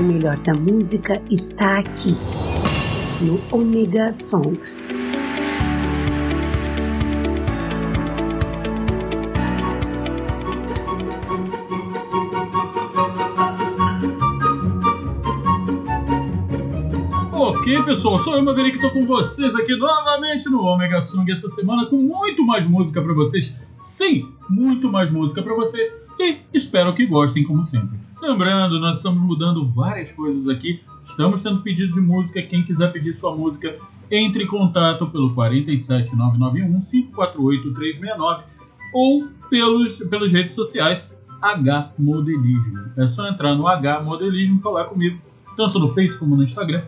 O melhor da música está aqui, no Omega Songs. Ok, pessoal, sou eu, Maverick, estou com vocês aqui novamente no Omega Song essa semana com muito mais música para vocês. Sim, muito mais música para vocês e espero que gostem como sempre. Lembrando, nós estamos mudando várias coisas aqui. Estamos tendo pedido de música. Quem quiser pedir sua música, entre em contato pelo 47991 548 369 ou pelos, pelas redes sociais H Modelismo. É só entrar no H Modelismo e falar comigo, tanto no Face como no Instagram,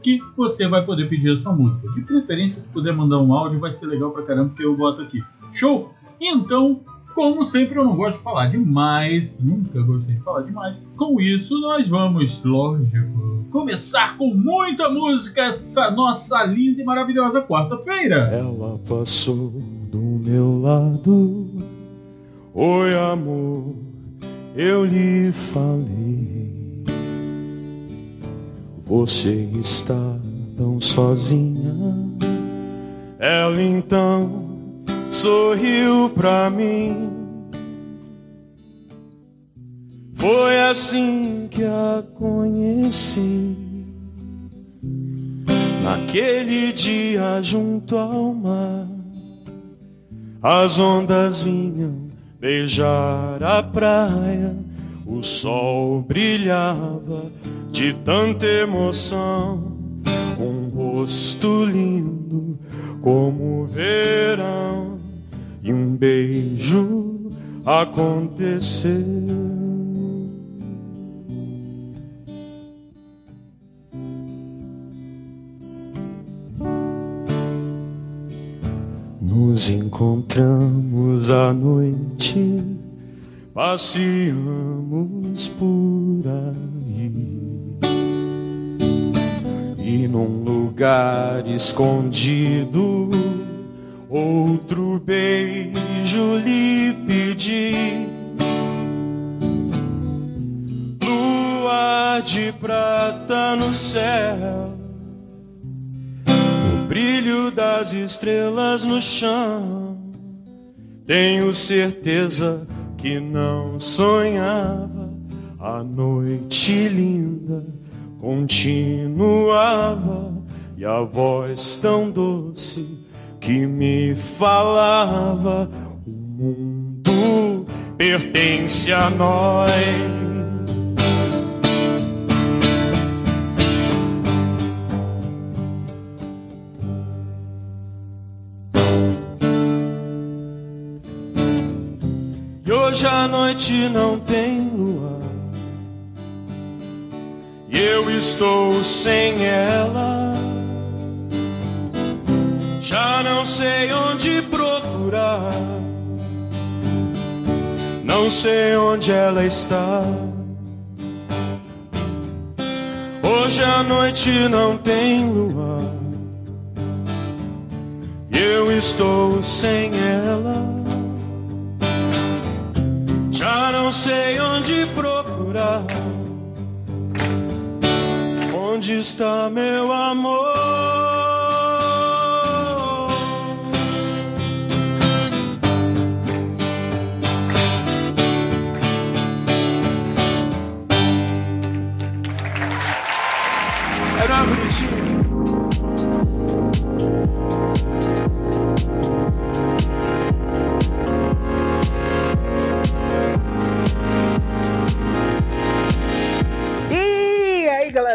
que você vai poder pedir a sua música. De preferência, se puder mandar um áudio, vai ser legal pra caramba, porque eu boto aqui. Show? Então, como sempre, eu não gosto de falar demais, nunca gostei de falar demais. Com isso, nós vamos, lógico, começar com muita música essa nossa linda e maravilhosa quarta-feira. Ela passou do meu lado. Oi, amor, eu lhe falei. Você está tão sozinha. Ela então sorriu pra mim. Foi assim que a conheci. Naquele dia junto ao mar, as ondas vinham beijar a praia, o sol brilhava de tanta emoção, um rosto lindo como o verão e um beijo aconteceu. Nos encontramos à noite, passeamos por aí. E num lugar escondido Outro beijo lhe pedi, lua de prata no céu, brilho das estrelas no chão. Tenho certeza que não sonhava, a noite linda continuava e a voz tão doce que me falava: o mundo pertence a nós. Hoje a noite não tem lua, e eu estou sem ela. Já não sei onde procurar, não sei onde ela está. Hoje a noite não tem lua, eu estou sem ela. Não sei onde procurar, onde está meu amor?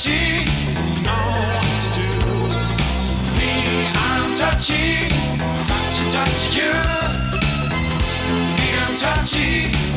touchy. Know what to do. Me, I'm touchy. Touchy, touchy, you. Me, I'm touchy.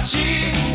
Watching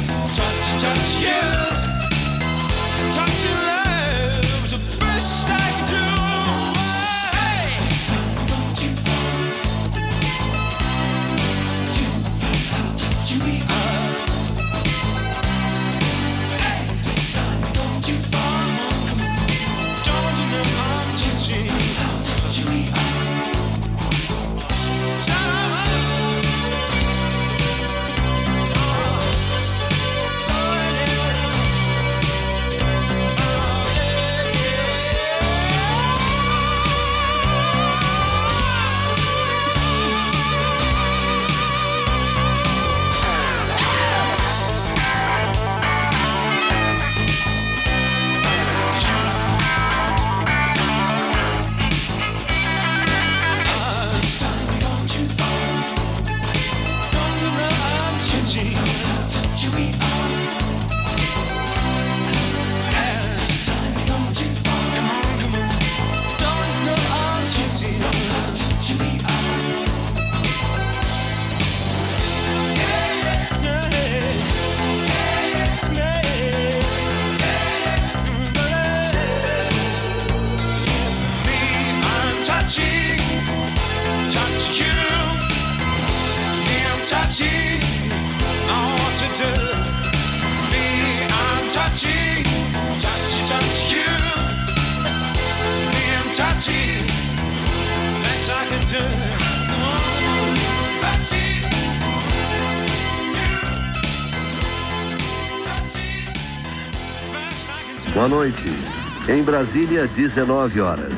Brasília, 19 horas.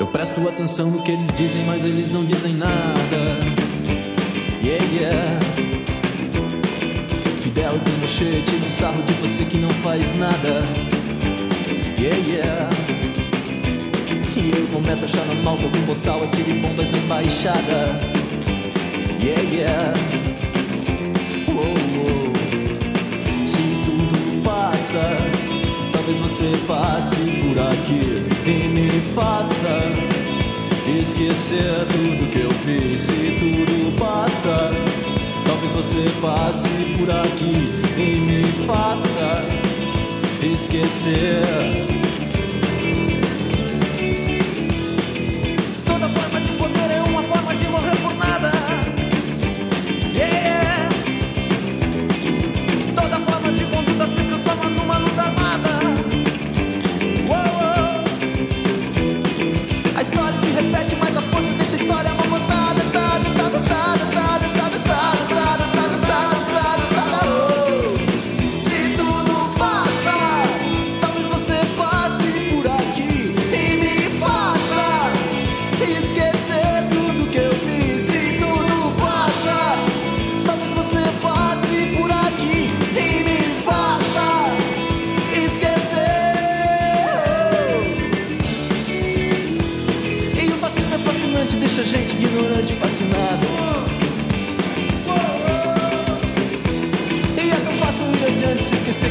Eu presto atenção no que eles dizem, mas eles não dizem nada. Yeah, yeah. Fidel tem mochete, um sarro de você que não faz nada. Yeah, yeah começa achando mal que algum boçal é tiribondas na embaixada. Yeah, yeah. Uou, uou. Se tudo passa, talvez você passe por aqui e me faça esquecer tudo que eu fiz. Se tudo passa, talvez você passe por aqui e me faça esquecer.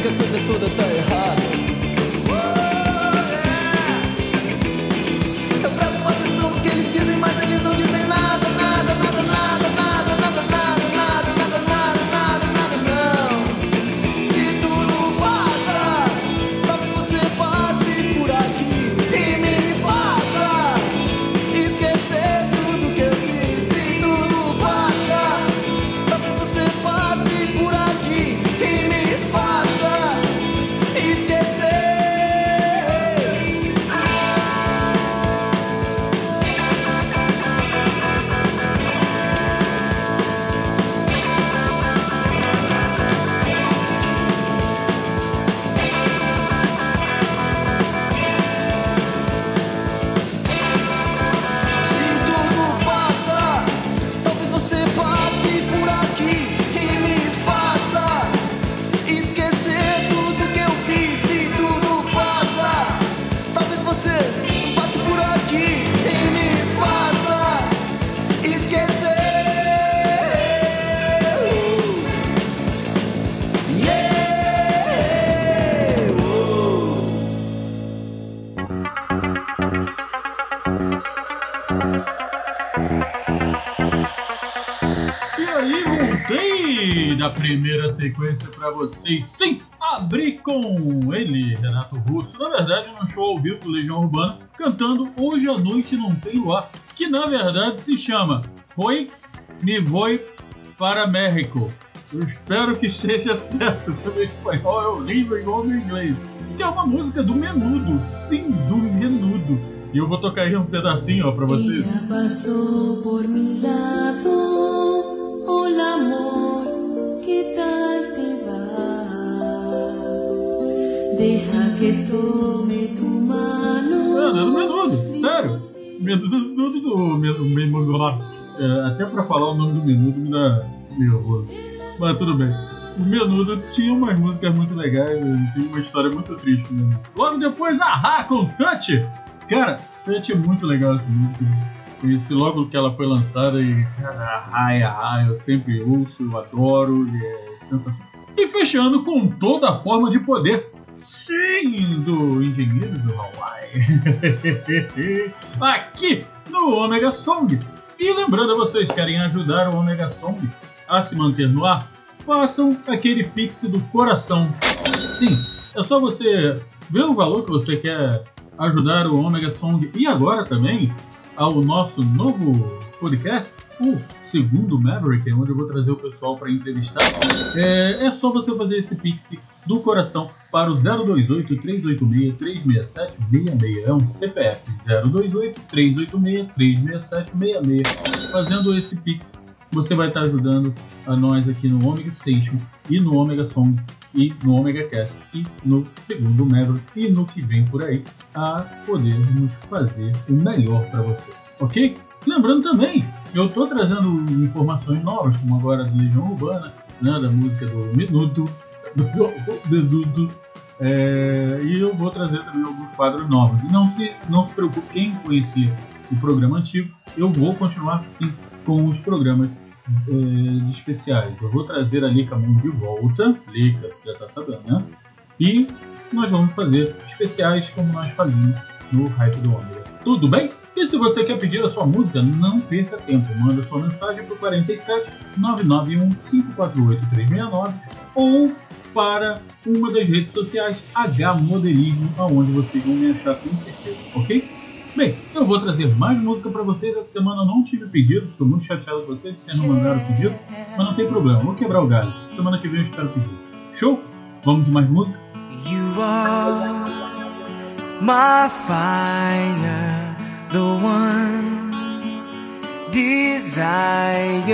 Que a coisa toda tá errada. Sequência pra vocês. Sim, abri com ele, Renato Russo. Na verdade, no show ao vivo do Legião Urbana, cantando Hoje à Noite Não Tem Luar, que na verdade se chama Foi Me Voy para México. Eu espero que esteja certo, que o meu espanhol é horrível igual meu inglês. Que é uma música do Menudo, sim, do Menudo. E eu vou tocar aí um pedacinho ó, pra vocês. Ella pasó por mi lado, hola amor, mano. Mano, é do Menudo, sério. Menudo do, do, é, até pra falar o nome do Menudo me dá nervoso. Mas tudo bem. O Menudo tinha umas músicas muito legais, tem uma história muito triste. Né? Logo depois, Ahá com Touch. Cara, Touch é muito legal essa música. Conheci logo que ela foi lançada e, cara, Ahá é Ahá, eu sempre ouço, eu adoro, é sensacional. E fechando com toda a forma de poder. Sim, do Engenheiro do Hawaii. Aqui no Omega Song. E lembrando a vocês, querem ajudar o Omega Song a se manter no ar? Façam aquele pix do coração. Sim, é só você ver o valor que você quer ajudar o Omega Song e agora também ao nosso novo podcast, o segundo Maverick, onde eu vou trazer o pessoal para entrevistar. É, é só você fazer esse pix do coração para o 028 386 367 66. É um CPF 028 386 367 66. Fazendo esse pix, você vai estar ajudando a nós aqui no Omega Station e no Omega Song e no Omega Cast e no segundo Maverick e no que vem por aí a podermos fazer o melhor para você, ok? Lembrando também, eu estou trazendo informações novas, como agora do Legião Urbana, né, da música do Minuto, do, do, do, é, e eu vou trazer também alguns quadros novos. E não se, não se preocupe, quem conhecia o programa antigo, eu vou continuar sim com os programas é, de especiais. Eu vou trazer a Lica Moon de volta, Lica, já está sabendo, né? E nós vamos fazer especiais como nós fazíamos no Hype do Ômega. Tudo bem? E se você quer pedir a sua música, não perca tempo. Manda sua mensagem para o 47 991 548 369 ou para uma das redes sociais H Modelismo, aonde vocês vão me achar com certeza, ok? Bem, eu vou trazer mais música para vocês. Essa semana eu não tive pedido, estou muito chateado com vocês, vocês não mandaram pedido, mas não tem problema, vou quebrar o galho. Semana que vem eu espero pedir. Show? Vamos de mais música? You are my fire, the one desire.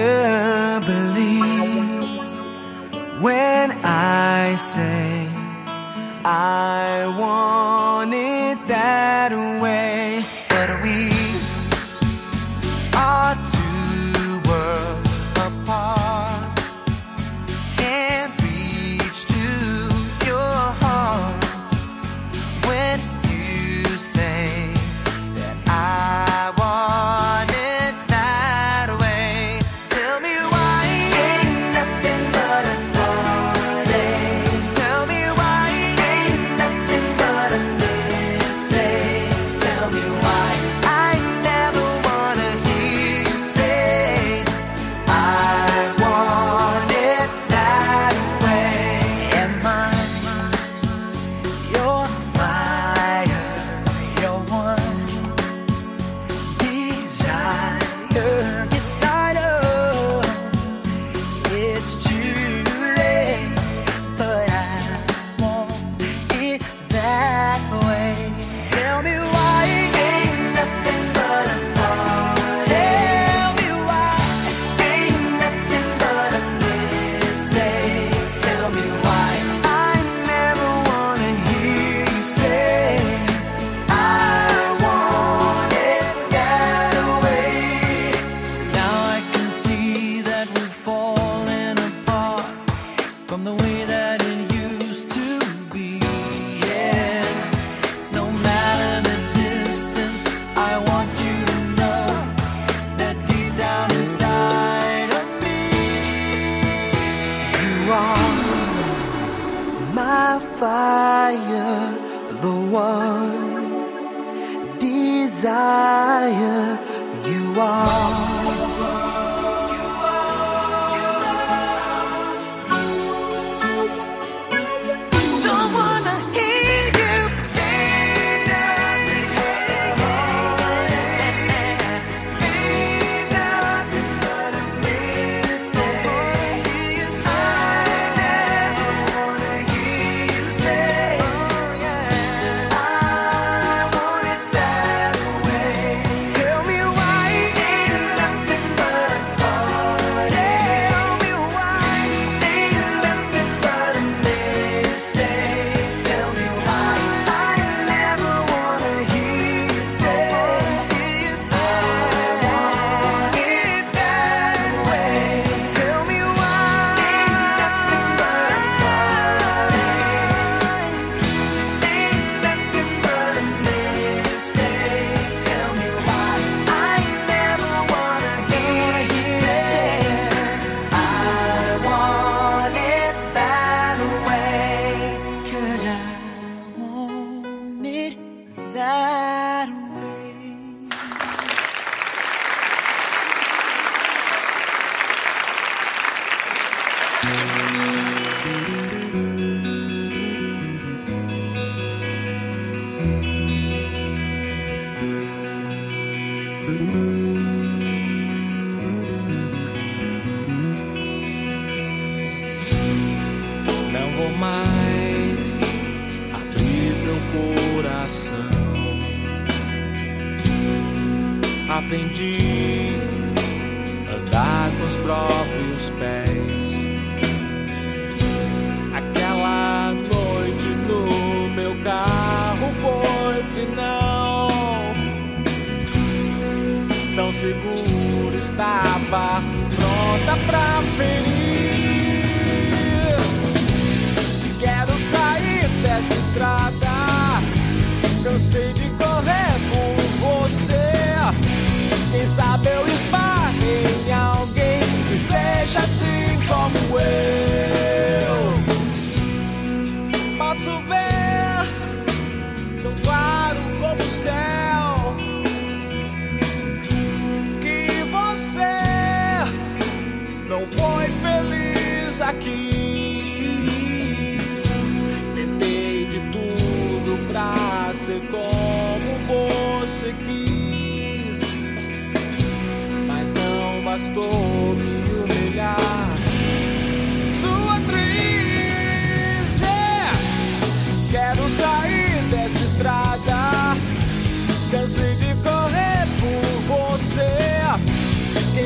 When I say I want it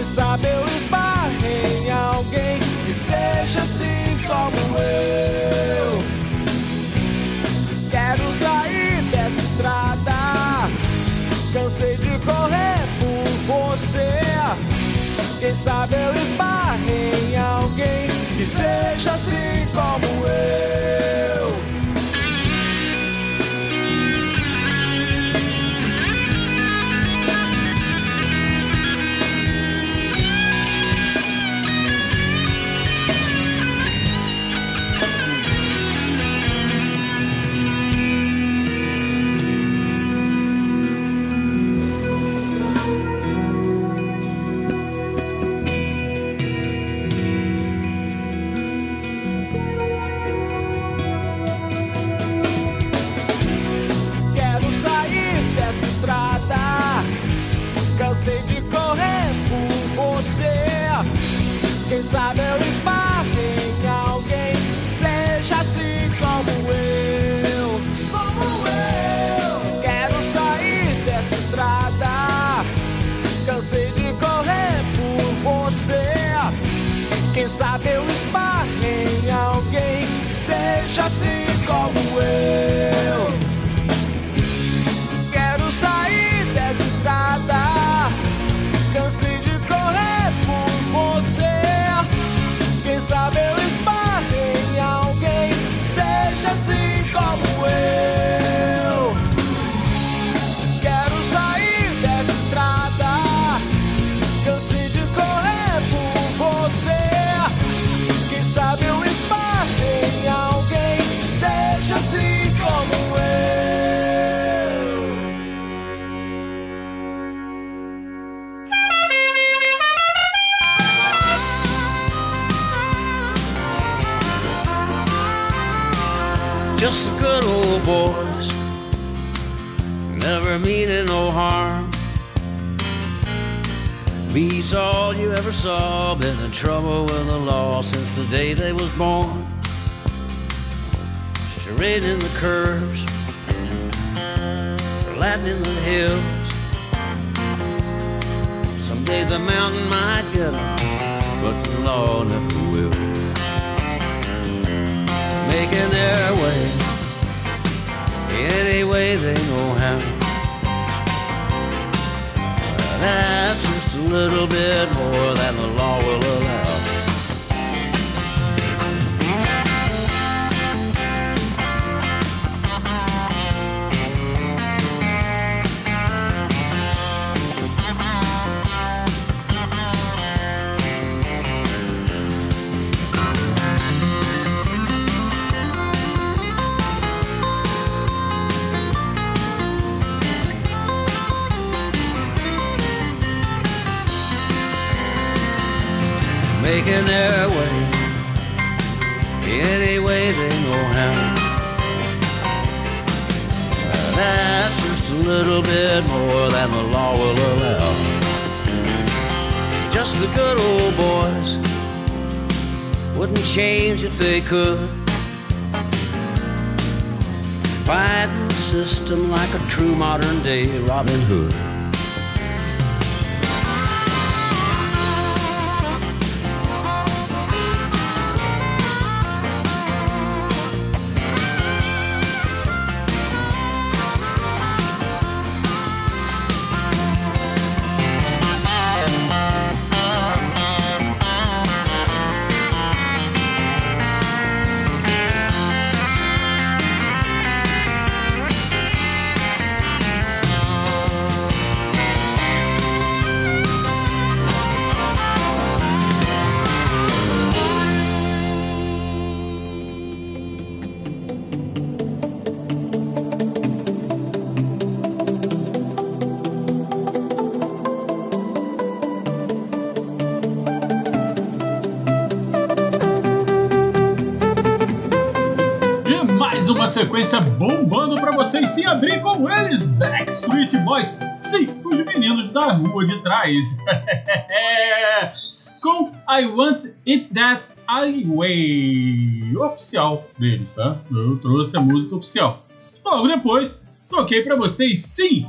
sabe eu esbarrei em alguém que seja assim como eu. Quero sair dessa estrada, cansei de correr por você. Quem sabe eu esbarrei em alguém que seja assim como eu. away. All you ever saw, been in trouble with the law since the day they was born. Straightening the curves, flattening the hills. Someday the mountain might get 'em, but the law never will. Making their way, any way they know how. That's little bit more than the law will allow. Making their way any way they know how. That's just a little bit more than the law will allow. Just the good old boys wouldn't change if they could. Fighting the system like a true modern day Robin Hood. Meninos da rua de trás. com I Want It That Way, oficial deles, tá? Eu trouxe a música oficial. Logo depois, toquei pra vocês, sim,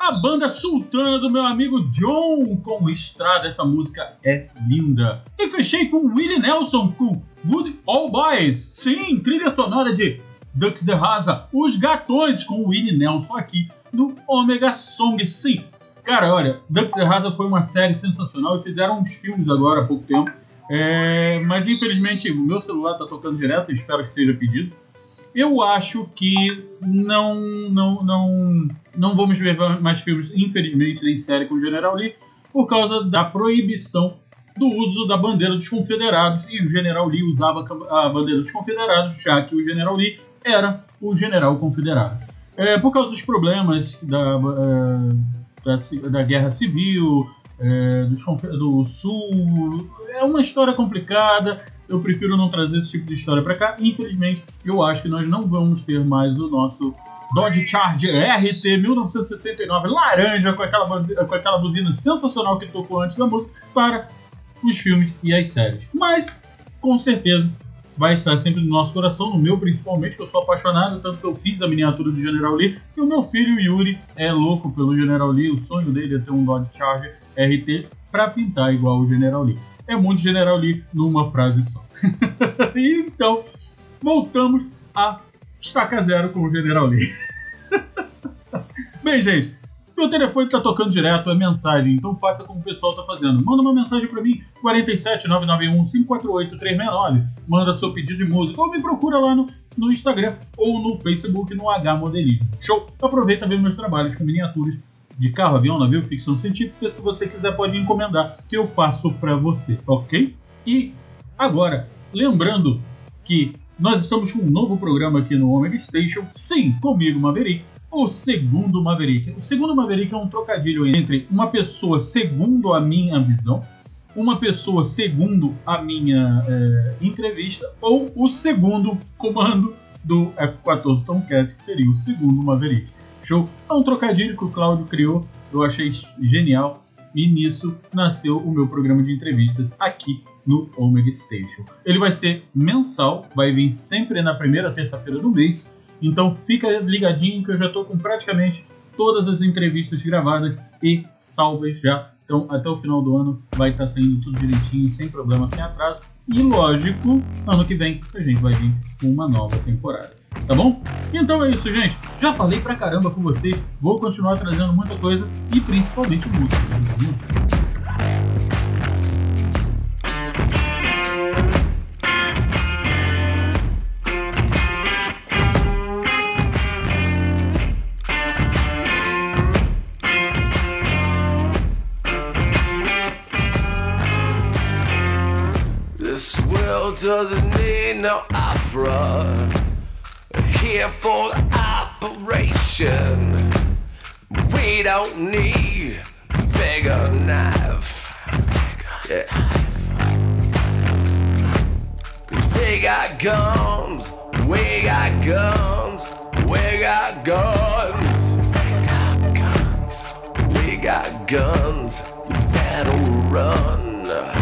a banda sultana do meu amigo John com Estrada. Essa música é linda. E fechei com Willie Nelson com Good All Boys. Sim, trilha sonora de Ducks the Rasa, Os Gatões com Willie Nelson aqui no Omega Song. Sim, cara, olha, the Rasa foi uma série sensacional e fizeram uns filmes agora há pouco tempo. É, mas infelizmente o meu celular tá tocando direto, espero que seja pedido. Eu acho que não, não, não, não vamos ver mais filmes, infelizmente, nem série com o General Lee, por causa da proibição do uso da bandeira dos confederados. E o General Lee usava a bandeira dos confederados, já que o General Lee era o general confederado. É, por causa dos problemas da, é, da, da guerra civil, é, confe- do sul, é uma história complicada. Eu prefiro não trazer esse tipo de história para cá. Infelizmente, eu acho que nós não vamos ter mais o nosso Dodge Charger RT 1969 laranja com aquela, com aquela buzina sensacional que tocou antes da música para os filmes e as séries. Mas, com certeza, vai estar sempre no nosso coração, no meu principalmente, que eu sou apaixonado, tanto que eu fiz a miniatura do General Lee. E o meu filho Yuri é louco pelo General Lee. O sonho dele é ter um Dodge Charger RT para pintar igual o General Lee. É muito General Lee numa frase só. então, voltamos a estaca zero com o General Lee. Bem, gente, meu telefone tá tocando direto, é mensagem, então faça como o pessoal tá fazendo. Manda uma mensagem para mim, 47 991 548 369. Manda seu pedido de música ou me procura lá no, no Instagram ou no Facebook no H Modelismo. Show! Aproveita ver meus trabalhos com miniaturas de carro, avião, navio, ficção científica. Se você quiser, pode encomendar que eu faço para você, ok? E agora, lembrando que nós estamos com um novo programa aqui no Omega Station, sim, comigo, Maverick, o segundo Maverick. O segundo Maverick é um trocadilho entre uma pessoa segundo a minha visão, uma pessoa segundo a minha é, entrevista, ou o segundo comando do F-14 Tomcat, que seria o segundo Maverick. Show? É um trocadilho que o Cláudio criou, eu achei genial, e nisso nasceu o meu programa de entrevistas aqui no Omega Station. Ele vai ser mensal, vai vir sempre na primeira terça-feira do mês, então fica ligadinho que eu já estou com praticamente todas as entrevistas gravadas e salvas já. Então até o final do ano vai estar saindo tudo direitinho, sem problema, sem atraso. E lógico, ano que vem a gente vai vir com uma nova temporada. Tá bom? Então é isso, gente. Já falei pra caramba com vocês. Vou continuar trazendo muita coisa e principalmente música. música. Doesn't need no opera. Here for the operation. We don't need bigger knife. Yeah. Cause we got guns, we got guns, we got guns. We got guns, we got guns. You better run.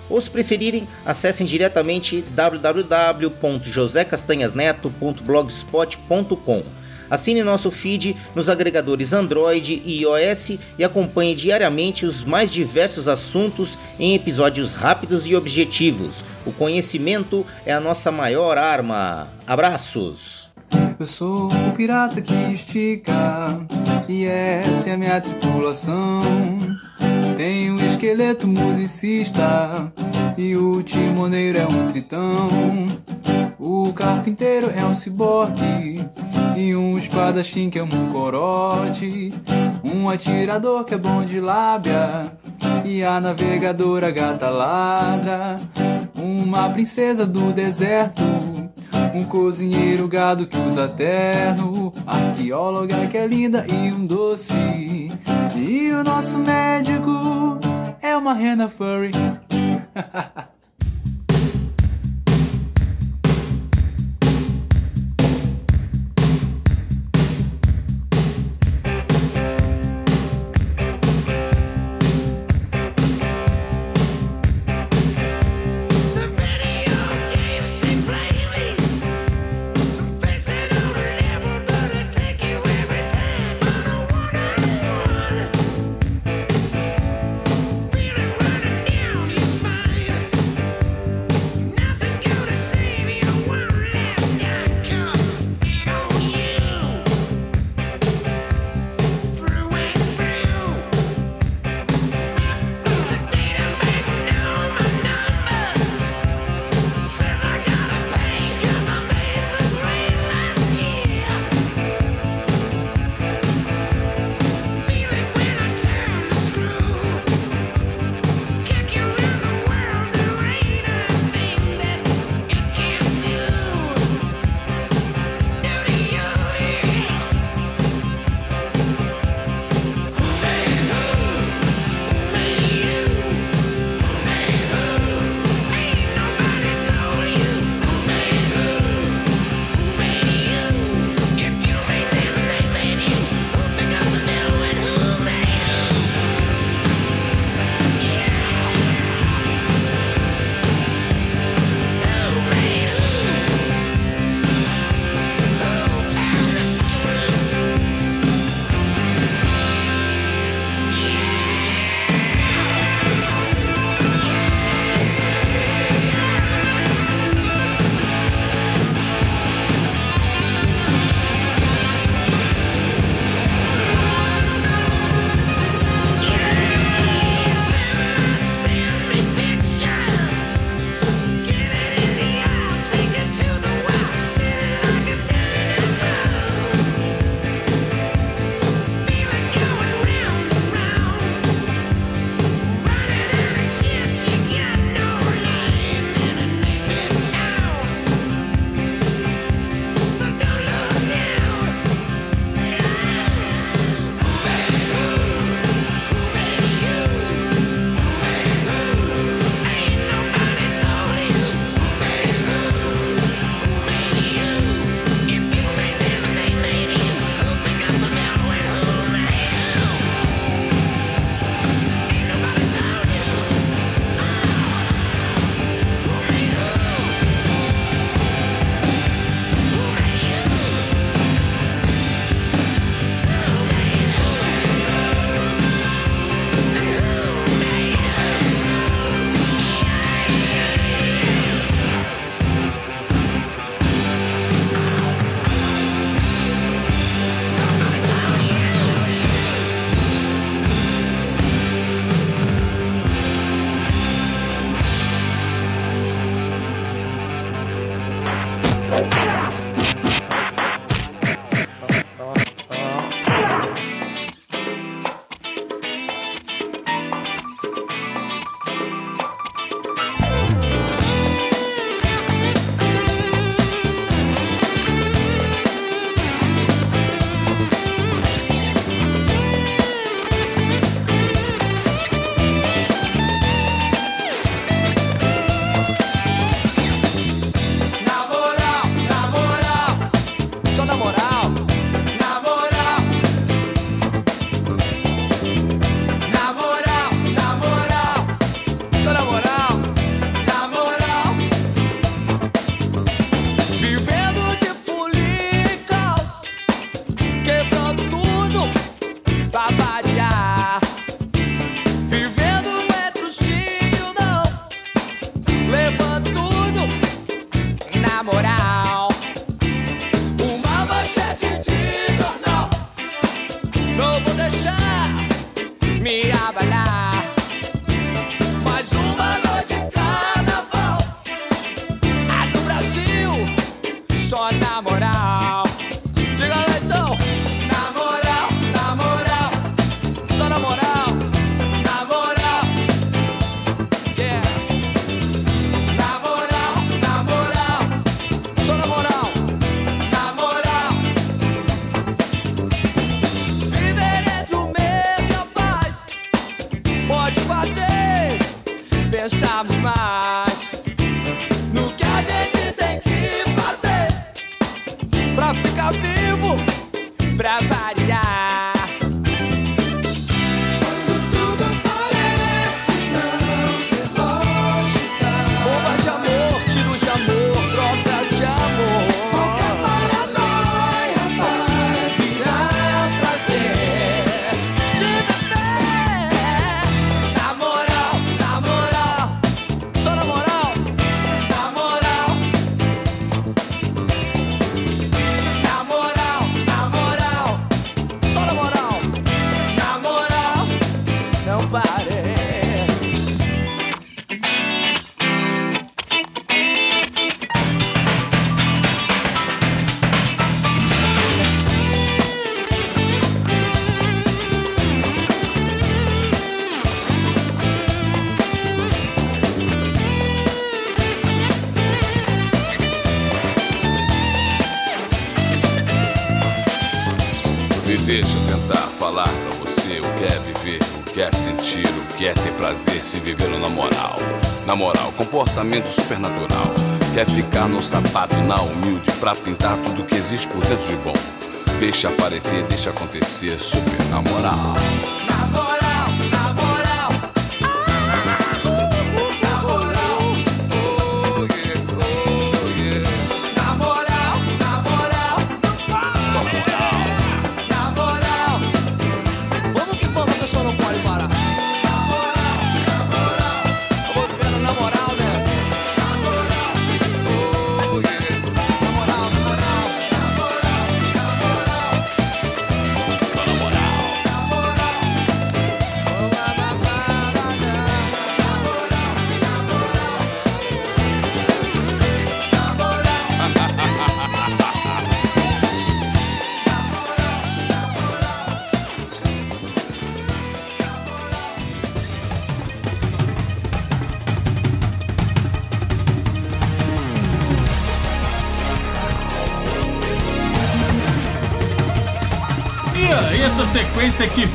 Ou se preferirem, acessem diretamente www.josecastanhasneto.blogspot.com. Assine nosso feed nos agregadores Android e iOS e acompanhe diariamente os mais diversos assuntos em episódios rápidos e objetivos. O conhecimento é a nossa maior arma. Abraços! Eu sou o pirata que estica e essa é a minha tripulação. Tem um esqueleto musicista e o timoneiro é um tritão. O carpinteiro é um ciborgue e um espadachim que é um corote. Um atirador que é bom de lábia e a navegadora gata ladra. Uma princesa do deserto um cozinheiro gado que usa terno, arqueóloga que é linda e um doce. E o nosso médico é uma rena furry. moral. Na moral, comportamento supernatural. Quer ficar no sapato, na humilde, pra pintar tudo que existe por dentro de bom. Deixa aparecer, deixa acontecer, super na moral.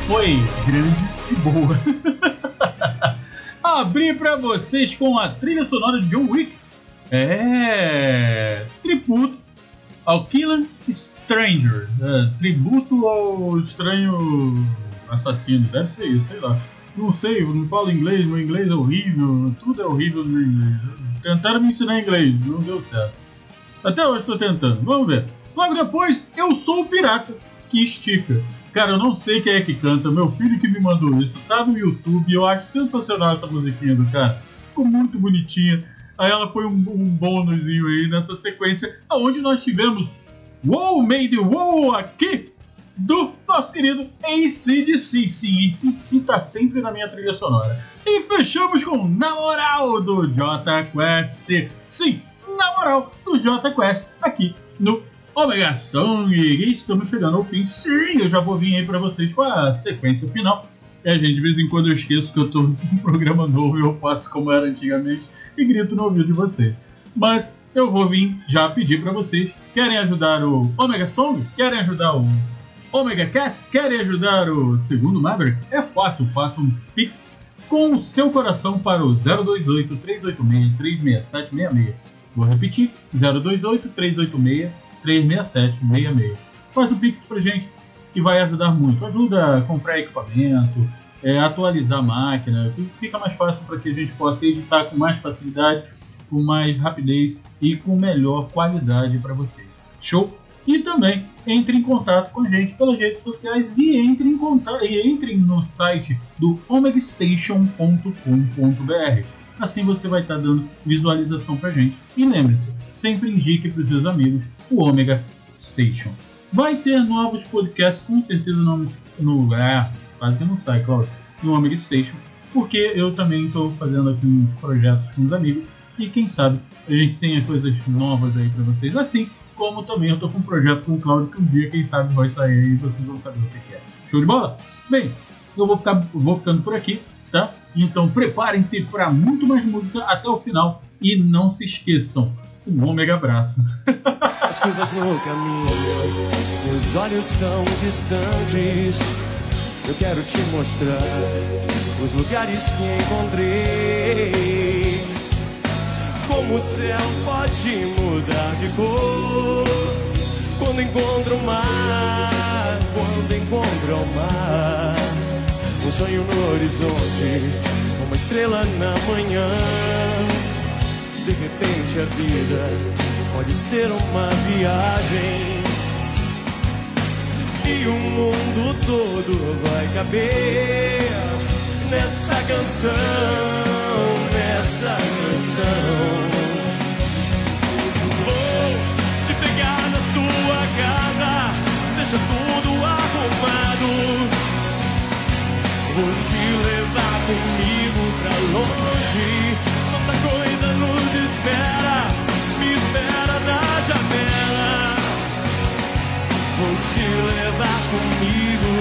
Foi grande e boa. Abri pra vocês com a trilha sonora de John Wick. É. Tributo ao Killer Stranger. É, tributo ao estranho assassino. Deve ser isso, sei lá. Não sei, eu não falo inglês, meu inglês é horrível. Tudo é horrível no inglês. Tentaram me ensinar inglês, não deu certo. Até hoje estou tentando, vamos ver. Logo depois, eu sou o pirata que estica. Cara, eu não sei quem é que canta, meu filho que me mandou isso, tá no YouTube, eu acho sensacional essa musiquinha do cara. Ficou muito bonitinha. Aí ela foi um, um bônusinho aí nessa sequência, onde nós tivemos Wow Made Wow aqui do nosso querido ACDC. Sim, ACDC tá sempre na minha trilha sonora. E fechamos com Na Moral do J Quest. Sim, Na Moral do J Quest aqui no Omega Song. Estamos chegando ao fim. Sim, eu já vou vir aí pra vocês com a sequência final. É, gente, de vez em quando eu esqueço que eu tô num programa novo e eu faço como era antigamente e grito no ouvido de vocês. Mas eu vou vir já pedir pra vocês. Querem ajudar o Omega Song? Querem ajudar o Omega Cast? Querem ajudar o segundo Maverick? É fácil, faça um Pix com o seu coração para o 028 386 36766. Vou repetir: 028 386 36766. Faz o Pix pra gente que vai ajudar muito. Ajuda a comprar equipamento, é, atualizar a máquina, fica mais fácil para que a gente possa editar com mais facilidade, com mais rapidez e com melhor qualidade para vocês. Show? E também entre em contato com a gente pelas redes sociais e entre em contato e entrem no site do omegastation.com.br. Assim você vai estar dando visualização pra gente. E lembre-se, sempre indique para os seus amigos o Omega Station. Vai ter novos podcasts, com certeza no, no lugar. Quase que não sai, Cláudio. No Omega Station. Porque eu também estou fazendo aqui uns projetos com os amigos. E quem sabe a gente tenha coisas novas aí para vocês. Assim como também eu tô com um projeto com o Cláudio que um dia, quem sabe, vai sair e vocês vão saber o que é. Show de bola? Bem, eu vou, ficar, vou ficando por aqui, tá? Então preparem-se para muito mais música até o final e não se esqueçam, um ômega abraço. As curvas no caminho, meus olhos tão distantes. Eu quero te mostrar os lugares que encontrei. Como o céu pode mudar de cor quando encontra o mar, quando encontra o mar. Um sonho no horizonte, uma estrela na manhã. De repente a vida pode ser uma viagem. E o mundo todo vai caber nessa canção, nessa canção. Vou te pegar na sua casa, deixa tudo arrumado. Vou te levar comigo pra longe. Tanta coisa nos espera, me espera na janela. Vou te levar comigo.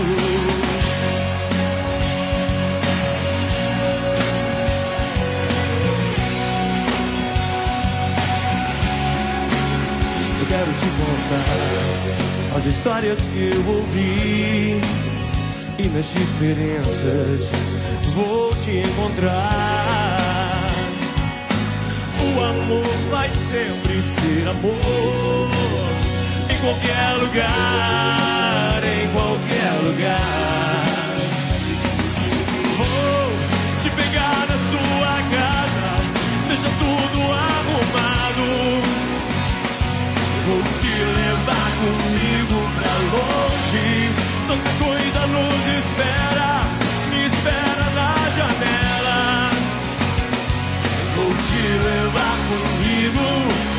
Eu quero te contar as histórias que eu ouvi e nas diferenças vou te encontrar. O amor vai sempre ser amor em qualquer lugar, em qualquer lugar. Vou te pegar na sua casa, deixa tudo arrumado. Vou te levar comigo pra longe. Tanta coisa nos espera, levar comigo.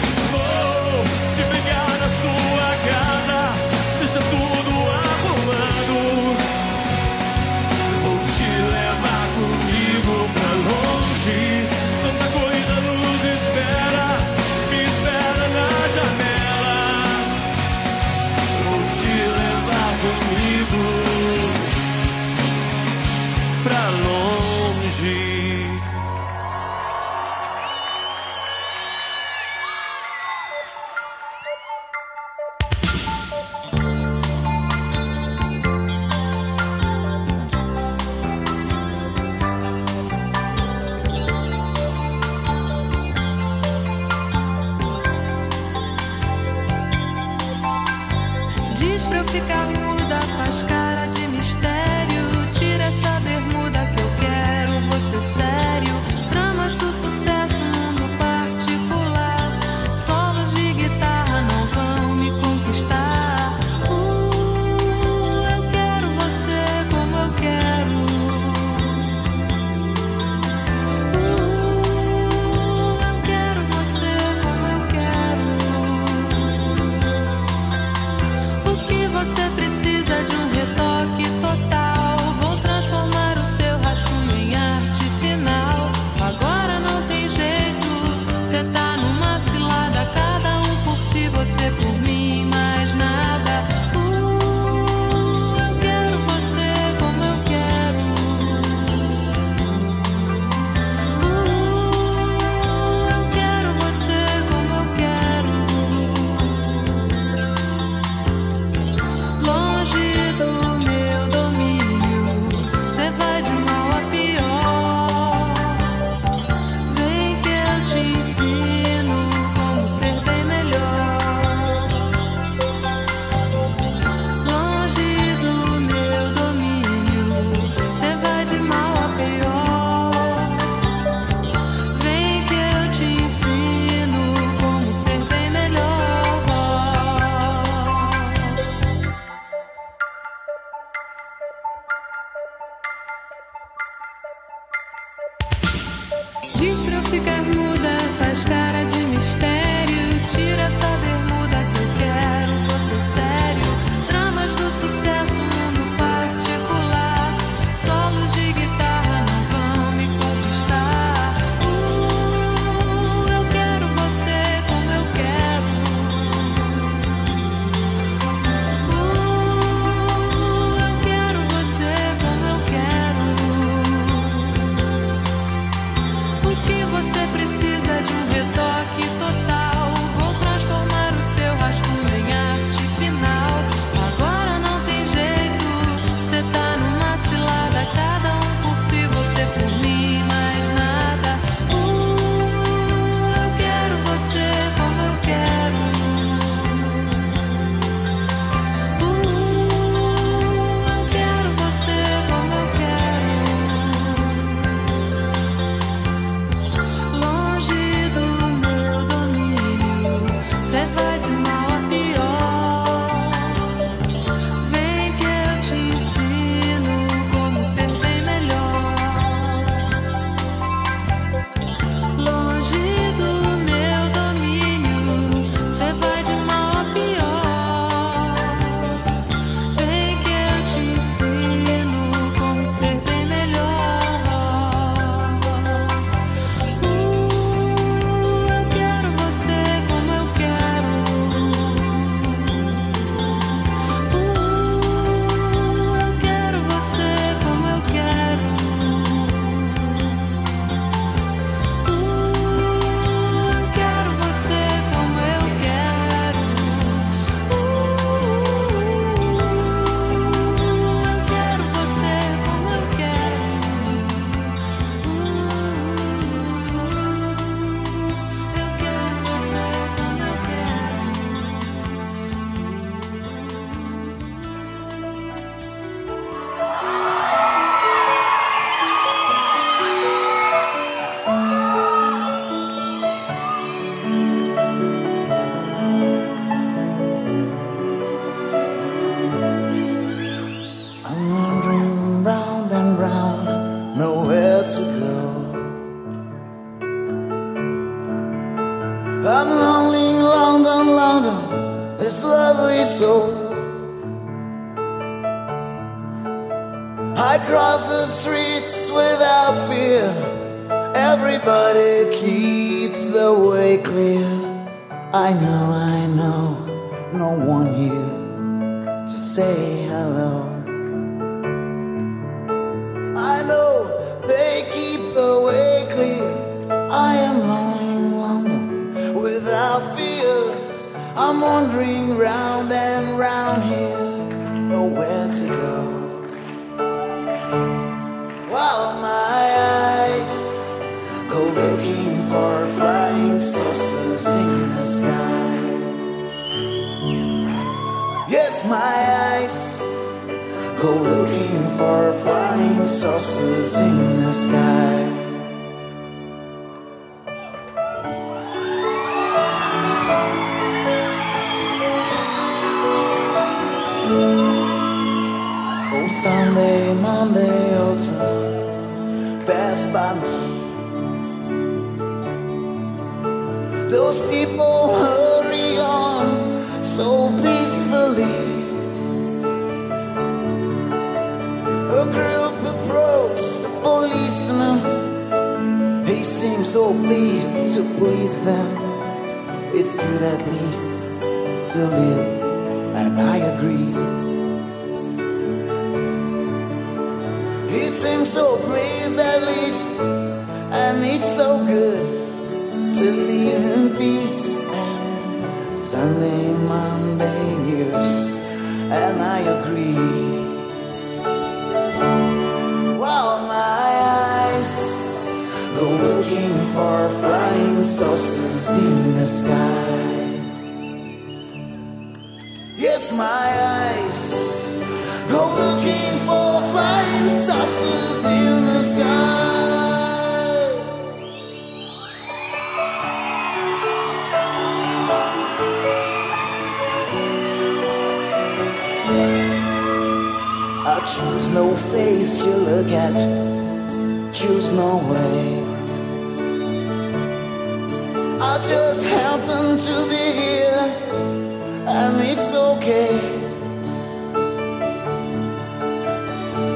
Go looking for flying saucers in the sky. Yes, my eyes go looking for flying saucers in the sky. Them. It's good at least to live, and I agree. He seems so pleased at least, and it's so good to live in peace. And Sunday, Monday, years, and I agree. Saucers in the sky. Yes, my eyes go looking for flying saucers in the sky. I choose no face to look at, choose no way. Just happen to be here, and it's okay.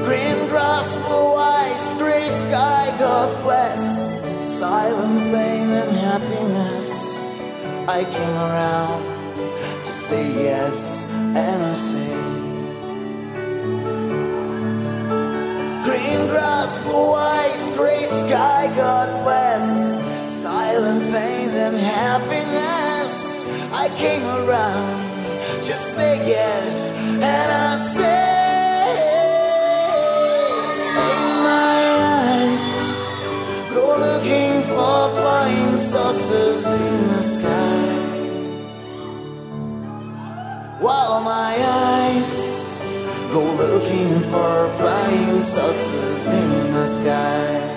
Green grass, blue eyes, gray sky, God bless. Silent pain and happiness. I came around to say yes, and I say. Green grass, blue eyes, gray sky, God bless. Came around to say yes, and I say, say my eyes go looking for flying saucers in the sky. While my eyes go looking for flying saucers in the sky.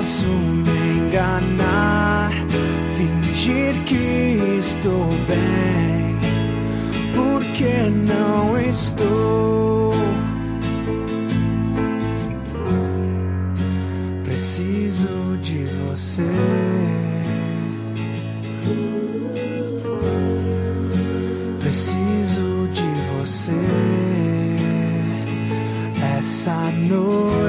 Posso me enganar, fingir que estou bem, porque não estou. Preciso de você. Preciso de você essa noite.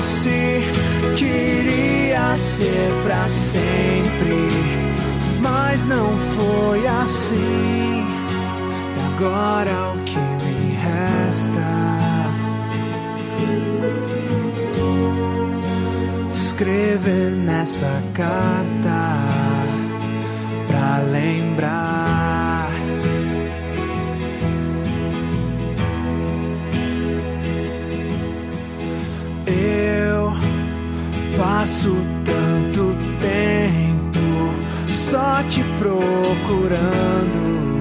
Disse queria ser pra sempre, mas não foi assim. E agora o que me resta? Escrever nessa carta passo tanto tempo só te procurando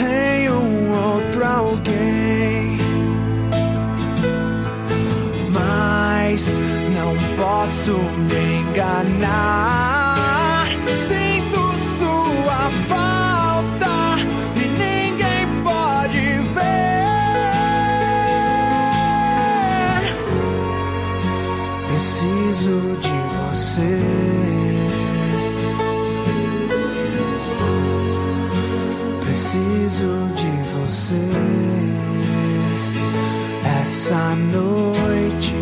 em um outro alguém. Mas não posso me enganar. Sinto sua falta Preciso de você essa noite.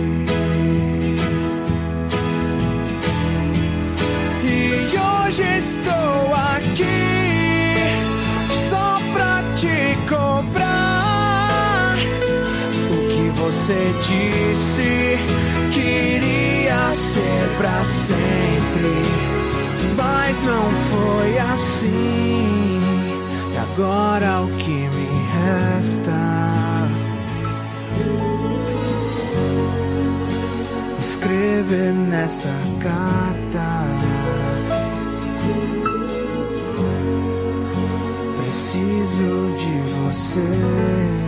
E hoje estou aqui só pra te cobrar. O que você disse queria ser pra sempre, mas não foi assim. Agora o que me resta? Escrever nessa carta. Preciso de você.